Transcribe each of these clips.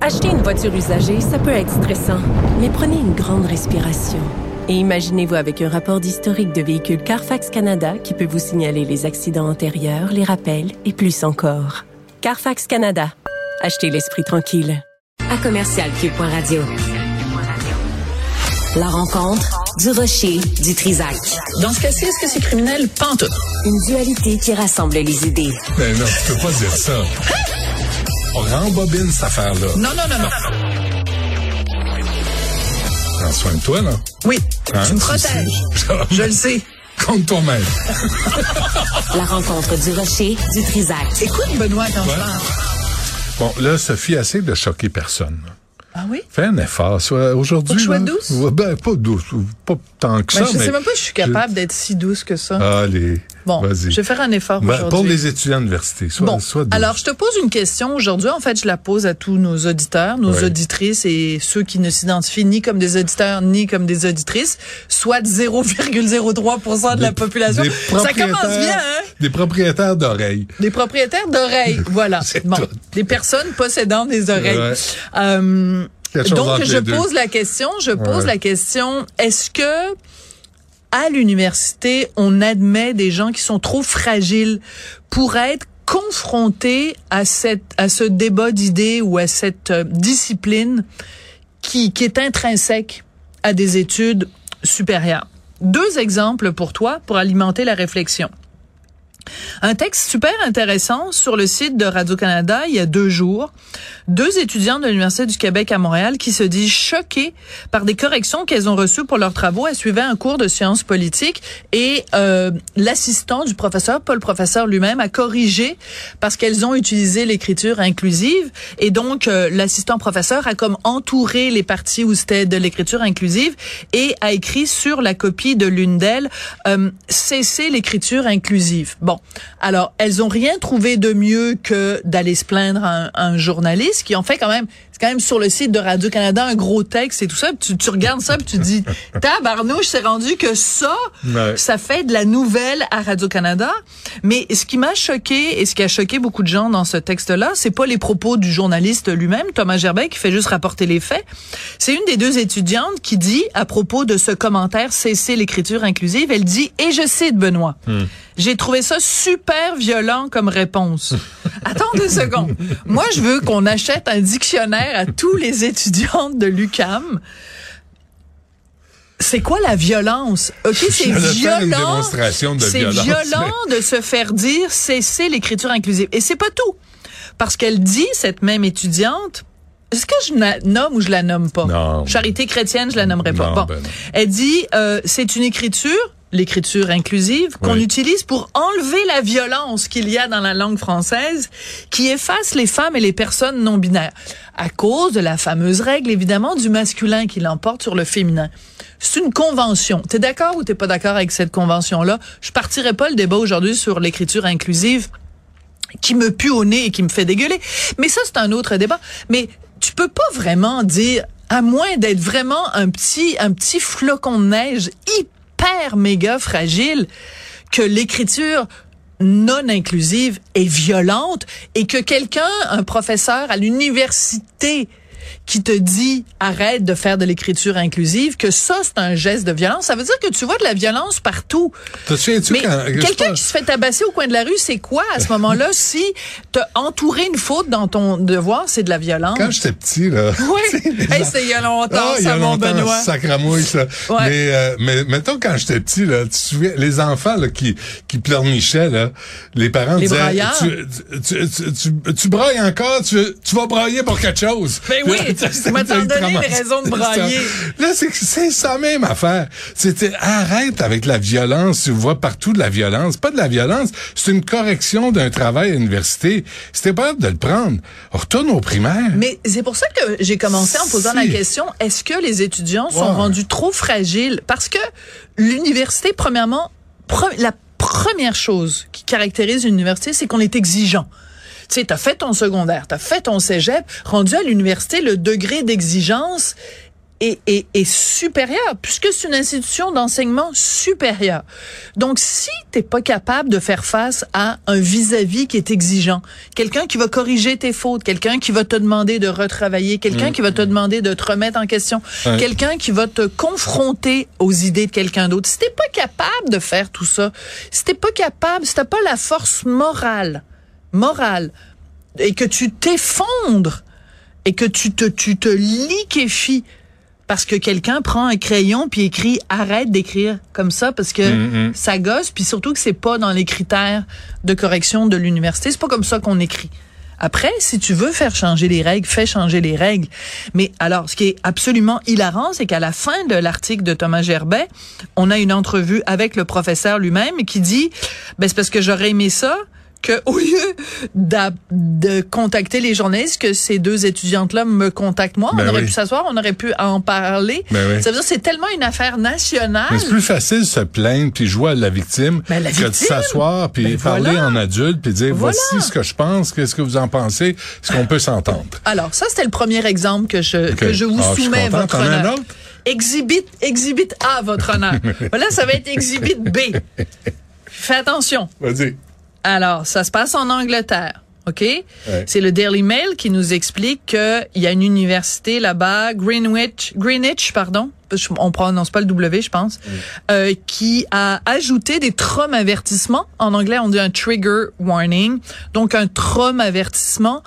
Acheter une voiture usagée, ça peut être stressant, mais prenez une grande respiration. Et imaginez-vous avec un rapport d'historique de véhicule Carfax Canada qui peut vous signaler les accidents antérieurs, les rappels et plus encore. Carfax Canada. Achetez l'esprit tranquille. à commercial Q.radio. La rencontre du rocher du Trisac. Dans ce cas-ci, est-ce que c'est criminel? Pantoute. Une dualité qui rassemble les idées. Mais non, tu peux pas dire ça. On rembobine cette affaire-là. Non, non, non, non. Prends soin de toi, là. Oui, Hein? tu me protèges. Je le sais. Compte toi-même. La rencontre du rocher du Trisac. Écoute, Benoît, quand je Ouais. parle. Bon, là, Sophie, essaie de choquer personne. Ah oui? Fais un effort. Soit aujourd'hui. Je sois douce? Ben, pas douce. Pas tant que Ben, ça, je mais. sais même pas si je suis capable d'être si douce que ça. Allez. Bon, Vas-y. je vais faire un effort Ben, aujourd'hui. pour les étudiants d'université. Sois, Bon, alors je te pose une question aujourd'hui. En fait, je la pose à tous nos auditeurs, nos Oui. auditrices et ceux qui ne s'identifient ni comme des auditeurs ni comme des auditrices, soit 0,03% de la population. Ça commence bien, hein? Des propriétaires d'oreilles. Des propriétaires d'oreilles, voilà. Bon, tout. des personnes possédant des oreilles. Ouais. Euh, donc, je deux. pose la question, je pose Ouais. la question, est-ce que à l'université, on admet des gens qui sont trop fragiles pour être confrontés à cette à ce débat d'idées ou à cette euh, discipline qui, qui est intrinsèque à des études supérieures. Deux exemples pour toi pour alimenter la réflexion. Un texte super intéressant sur le site de Radio-Canada il y a deux jours. Deux étudiants de l'Université du Québec à Montréal qui se disent choqués par des corrections qu'elles ont reçues pour leurs travaux. Elles suivaient un cours de sciences politiques et euh, l'assistant du professeur, pas le professeur lui-même, a corrigé parce qu'elles ont utilisé l'écriture inclusive. Et donc, euh, l'assistant professeur a comme entouré les parties où c'était de l'écriture inclusive et a écrit sur la copie de l'une d'elles euh, cesser l'écriture inclusive. Alors elles ont rien trouvé de mieux que d'aller se plaindre à un, journaliste qui en fait quand même quand même sur le site de Radio Canada un gros texte et tout ça. Puis Tu, tu regardes ça puis tu dis tabarnouche, c'est rendu que ça Ouais. ça fait de la nouvelle à Radio Canada. Mais ce qui m'a choqué et ce qui a choqué beaucoup de gens dans ce texte-là, c'est pas les propos du journaliste lui-même, Thomas Gerbet, qui fait juste rapporter les faits. C'est une des deux étudiantes qui dit à propos de ce commentaire cesser l'écriture inclusive, elle dit et je cite Benoît. J'ai trouvé ça super violent comme réponse. Attends deux secondes. Moi, je veux qu'on achète un dictionnaire à tous les étudiantes de l'UCAM. C'est quoi la violence? OK, c'est violent. démonstration de C'est violent de se faire dire cesser l'écriture inclusive. Et c'est pas tout. Parce qu'elle dit, cette même étudiante, est-ce que je la nomme ou je la nomme pas? Non. Charité chrétienne, je la nommerai pas. Non, bon. ben. Elle dit, euh, c'est une écriture, l'écriture inclusive, qu'on Oui. utilise pour enlever la violence qu'il y a dans la langue française, qui efface les femmes et les personnes non binaires, à cause de la fameuse règle, évidemment, du masculin qui l'emporte sur le féminin. C'est une convention. T'es d'accord ou t'es pas d'accord avec cette convention-là? Je partirai pas le débat aujourd'hui sur l'écriture inclusive qui me pue au nez et qui me fait dégueuler. Mais ça, c'est un autre débat. Mais tu peux pas vraiment dire, à moins d'être vraiment un petit, un petit flocon de neige hyper méga fragile, que l'écriture non inclusive est violente et que quelqu'un, un professeur à l'université, qui te dit arrête de faire de l'écriture inclusive, que ça c'est un geste de violence, ça veut dire que tu vois de la violence partout. Mais quelqu'un qui se fait tabasser au coin de la rue, c'est quoi à ce moment-là si t'as entouré une faute dans ton devoir, c'est de la violence? Quand j'étais petit, là. Oui. Hey, c'est il y a longtemps, Ah, ça, mon Benoît. sacramouille, ça. Ouais. Mais, euh, mais mettons, quand j'étais petit, là, tu te souviens, les enfants là, qui, qui pleurnichaient, là, les parents Les disaient tu, tu, tu, tu, tu brailles encore, tu, tu vas brailler pour quelque chose. Ben Puis oui, tu m'as donné les raisons de brailler. Là, c'est ça même affaire. C'était arrête avec la violence. Tu vois partout de la violence. Pas de la violence. C'est une correction d'un travail à l'université. C'était pas de le prendre. Retourne au primaire. Mais c'est pour ça que j'ai commencé en posant la question est-ce que les étudiants sont rendus trop fragiles? Parce que l'université, premièrement, pre- la première chose qui caractérise une université, c'est qu'on est exigeant. Tu sais, t'as fait ton secondaire, t'as fait ton cégep, rendu à l'université, le degré d'exigence est, est, est supérieur, puisque c'est une institution d'enseignement supérieur. Donc, si t'es pas capable de faire face à un vis-à-vis qui est exigeant, quelqu'un qui va corriger tes fautes, quelqu'un qui va te demander de retravailler, quelqu'un qui va te demander de te remettre en question, Ouais. quelqu'un qui va te confronter aux idées de quelqu'un d'autre, si t'es pas capable de faire tout ça, si t'es pas capable, si t'as pas la force morale, morale, et que tu t'effondres, et que tu te, tu te liquéfies parce que quelqu'un prend un crayon puis écrit arrête d'écrire comme ça parce que Mhm. ça gosse puis surtout que c'est pas dans les critères de correction de l'université, c'est pas comme ça qu'on écrit. Après, si tu veux faire changer les règles, fais changer les règles. Mais alors, ce qui est absolument hilarant, c'est qu'à la fin de l'article de Thomas Gerbet, on a une entrevue avec le professeur lui-même qui dit, ben c'est parce que j'aurais aimé ça que au lieu de contacter les journalistes, que ces deux étudiantes-là me contactent moi, Ben on aurait oui. pu s'asseoir, on aurait pu en parler. Ben oui. Ça veut dire que c'est tellement une affaire nationale. Mais c'est plus facile de se plaindre puis jouer à la victime Ben, la que de s'asseoir puis Ben, parler voilà. en adulte puis dire Voilà. voici ce que je pense, qu'est-ce que vous en pensez, est-ce qu'on peut s'entendre. Alors, ça, c'était le premier exemple que je, que je vous Ah, je soumets, content. votre honneur. exhibit A, votre honneur. voilà, ça va être exhibit B. Fais attention. Vas-y. Alors, ça se passe en Angleterre. OK? C'est le Daily Mail qui nous explique qu'il y a une université là-bas, Greenwich, Greenwich, pardon. On prononce pas le W, je pense, euh, qui a ajouté des traum avertissements. En anglais, on dit un trigger warning. Donc, un traum avertissement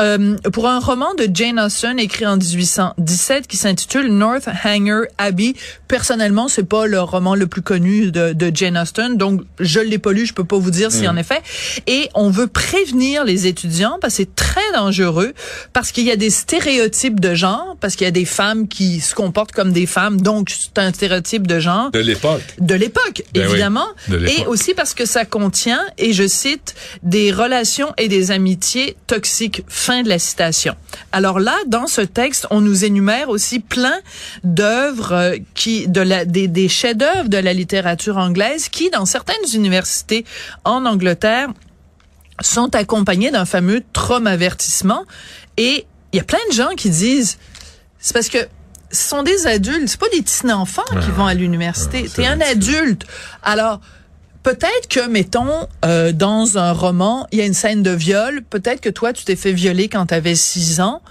euh, pour un roman de Jane Austen écrit en 1817 qui s'intitule Northanger Abbey. Personnellement, c'est pas le roman le plus connu de, de Jane Austen, donc je l'ai pas lu, je peux pas vous dire si en effet. Et on veut prévenir les étudiants parce que c'est très dangereux parce qu'il y a des stéréotypes de genre, parce qu'il y a des femmes qui se comportent comme des femmes, donc c'est un stéréotype de genre De l'époque. de l'époque, Ben oui, évidemment, de l'époque. et aussi parce que ça contient, et je cite, des relations et des amitiés toxiques. Fin de la citation. Alors là, dans ce texte, on nous énumère aussi plein d'œuvres euh, qui, de la, des, des chefs-d'œuvre de la littérature anglaise qui, dans certaines universités en Angleterre, sont accompagnés d'un fameux trauma-avertissement. Et il y a plein de gens qui disent, c'est parce que ce sont des adultes, c'est pas des petits enfants qui vont à l'université. Ah, c'est T'es un adulte. Alors, peut-être que, mettons, euh, dans un roman, il y a une scène de viol. Peut-être que toi, tu t'es fait violer quand tu avais 6 ans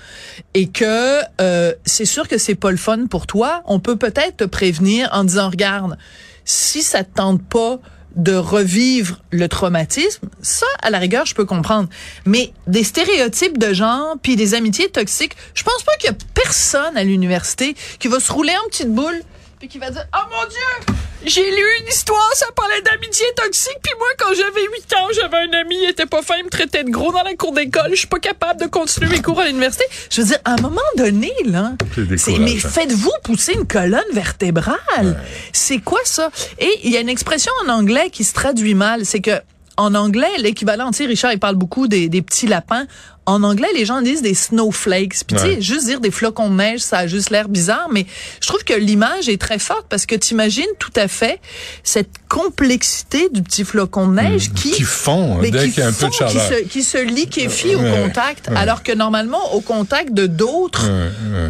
et que euh, c'est sûr que c'est pas le fun pour toi. On peut peut-être te prévenir en disant, regarde, si ça te tente pas de revivre le traumatisme, ça, à la rigueur, je peux comprendre. Mais des stéréotypes de genre, puis des amitiés toxiques, je pense pas qu'il y a personne à l'université qui va se rouler en petite boule puis qui va dire Oh mon Dieu, j'ai lu une histoire, ça parlait d'amitié toxique, puis moi, quand j'avais 8 ans, j'avais un ami, il était pas fin, il me traitait de gros dans la cour d'école, je suis pas capable de continuer mes cours à l'université. Je veux dire, à un moment donné, là, C'est mais faites-vous pousser une colonne vertébrale. C'est quoi ça? Et il y a une expression en anglais qui se traduit mal, c'est que en anglais, l'équivalent, tu sais, Richard, il parle beaucoup des, des petits lapins. En anglais, les gens disent des snowflakes. Puis tu sais, juste dire des flocons de neige, ça a juste l'air bizarre, mais je trouve que l'image est très forte parce que tu imagines tout à fait cette complexité du petit flocon de neige qui Mmh. Qui fond mais dès qui qu'il y a un peu de fond, qui se, qui se liquéfie au contact, ouais. alors que normalement, au contact de d'autres,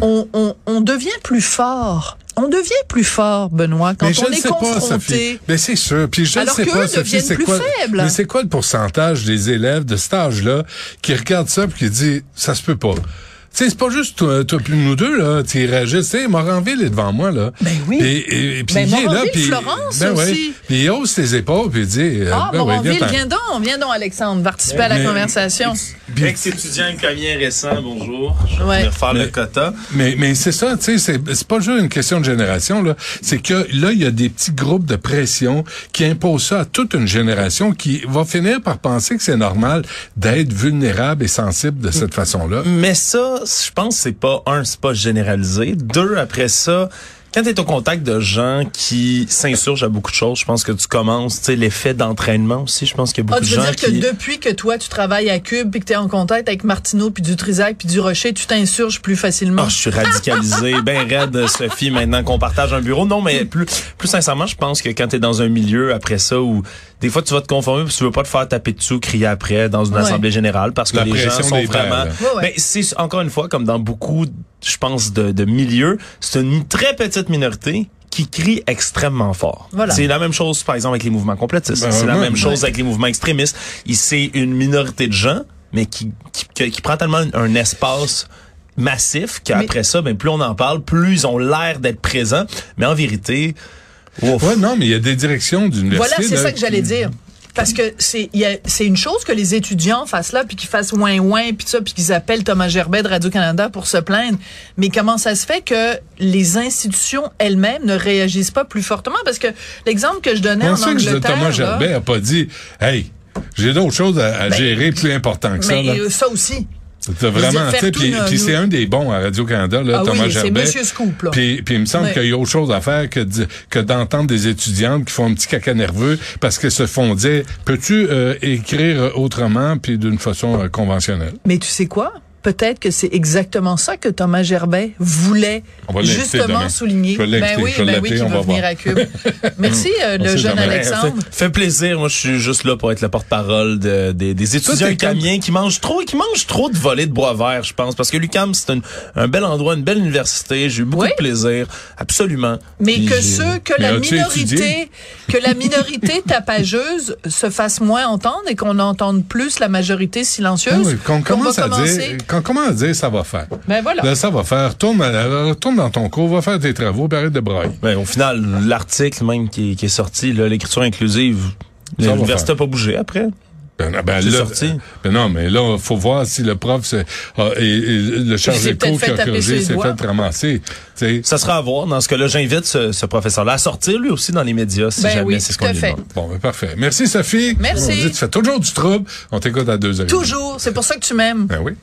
on, on, on devient plus fort. On devient plus fort, Benoît, quand Mais je on ne est sais pas, confronté. Mais c'est sûr. Puis je ne sais pas, Sophie, c'est quoi. faibles. Mais c'est quoi le pourcentage des élèves de cet âge-là qui regardent ça puis qui disent ça se peut pas. Tu sais, c'est pas juste toi, toi puis nous deux, là, tu réagis. Tu sais, Moranville est devant moi, là. Ben oui. Et, et, et puis Ben, il est là, puis... Florence ben ouais. aussi. Puis il hausse ses épaules, puis il dit... euh, Ah, ben Moranville, viens donc, viens donc, Alexandre, participer à la Mais- conversation. Ex-étudiant ukrainien récent, bonjour. Je vais Ouais. faire le Mais- quota. Mais, mais c'est ça, tu sais, c'est, c'est pas juste une question de génération, là. C'est que là, il y a des petits groupes de pression qui imposent ça à toute une génération qui va finir par penser que c'est normal d'être vulnérable et sensible de cette façon-là. Mais ça, ça, je pense que c'est pas un, c'est pas généralisé. Deux, après ça, quand tu es au contact de gens qui s'insurgent à beaucoup de choses, je pense que tu commences, tu sais, l'effet d'entraînement aussi, je pense qu'il y a beaucoup Ah, tu de veux gens dire qui... que depuis que toi, tu travailles à Cube puis que tu es en contact avec Martineau puis Dutrisac puis Durocher, tu t'insurges plus facilement? Ah, je suis radicalisé, ben raide, Sophie, maintenant qu'on partage un bureau. Non, mais plus, plus sincèrement, je pense que quand tu es dans un milieu après ça où des fois tu vas te conformer parce que tu veux pas te faire taper dessus, crier après dans une Ouais. assemblée générale parce que La les gens sont vraiment. Ouais, ouais. Mais c'est encore une fois comme dans beaucoup, je pense, de, de milieux, c'est une très petite minorité qui crie extrêmement fort. Voilà. C'est la même chose, par exemple, avec les mouvements complétistes. Ben, c'est la même ouais. chose avec les mouvements extrémistes. C'est une minorité de gens, mais qui, qui, qui- qui prend tellement un espace massif qu'après ça, ben, plus on en parle, plus ils ont l'air d'être présents. Mais en vérité. Ouais, non, mais il y a des directions d'université. Voilà, c'est ça que j'allais dire. Parce que c'est il y a- c'est une chose que les étudiants fassent là puis qu'ils fassent ouin ouin puis ça puis qu'ils appellent Thomas Gerbet de Radio Canada pour se plaindre. Mais comment ça se fait que les institutions elles-mêmes ne réagissent pas plus fortement? Parce que l'exemple que je donnais Comment en ça que Angleterre Thomas Gerbet a pas dit, hey, j'ai d'autres choses à, à Ben, gérer plus important que ça. mais là. ça aussi. C'est vraiment, tu sais, puis, c'est un des bons à Radio-Canada, là, Ah Thomas oui, Gerbet. Monsieur Scoop, là. Puis, puis il me semble qu'il y a autre chose à faire que, que d'entendre des étudiantes qui font un petit caca nerveux parce qu'elles se font dire, peux-tu euh, écrire autrement puis d'une façon euh, conventionnelle? Mais tu sais quoi? Peut-être que c'est exactement ça que Thomas Gerbet voulait justement demain. souligner. Je vais ben oui, je vais ben oui, qui on va venir voir. à Cube. Merci, euh, le jeune jamais. Alexandre. Fait, fait plaisir. Moi, je suis juste là pour être le porte-parole de- des, des étudiants t'es lucamiens qui mangent trop, qui mangent trop de volets de bois vert, je pense. Parce que l'UCAM, c'est un, un bel endroit, une belle université. J'ai eu beaucoup Oui. de plaisir. Absolument. Mais Puis que ceux, que Mais la minorité, que la minorité tapageuse se fasse moins entendre et qu'on entende plus la majorité silencieuse. Ah oui, qu'on qu'on commence va à commencer. dire, qu'on commence à dire, ça va faire? Ben voilà. Là, ça va faire. Retourne, à- retourne dans ton cours, va faire tes travaux, arrête de brailler. Ben, au final, l'article même qui, est- qui est sorti, l'écriture inclusive, l'université n'a pas bougé après. Ben, ben, C'est là, sorti. ben non, mais là, faut voir si le prof c'est, a- et, et le chargé de cours qui fait a corrigé s'est fait ramasser. Ça sera à voir. Dans ce cas-là, j'invite ce, ce professeur-là à sortir lui aussi dans les médias si Ben jamais oui, c'est ce qu'on lui fait. demande. Bon, ben parfait. Merci, Sophie. Merci. On dit, tu fais toujours du trouble. On t'écoute à deux heures. Toujours. C'est pour ça que tu m'aimes. Ben oui.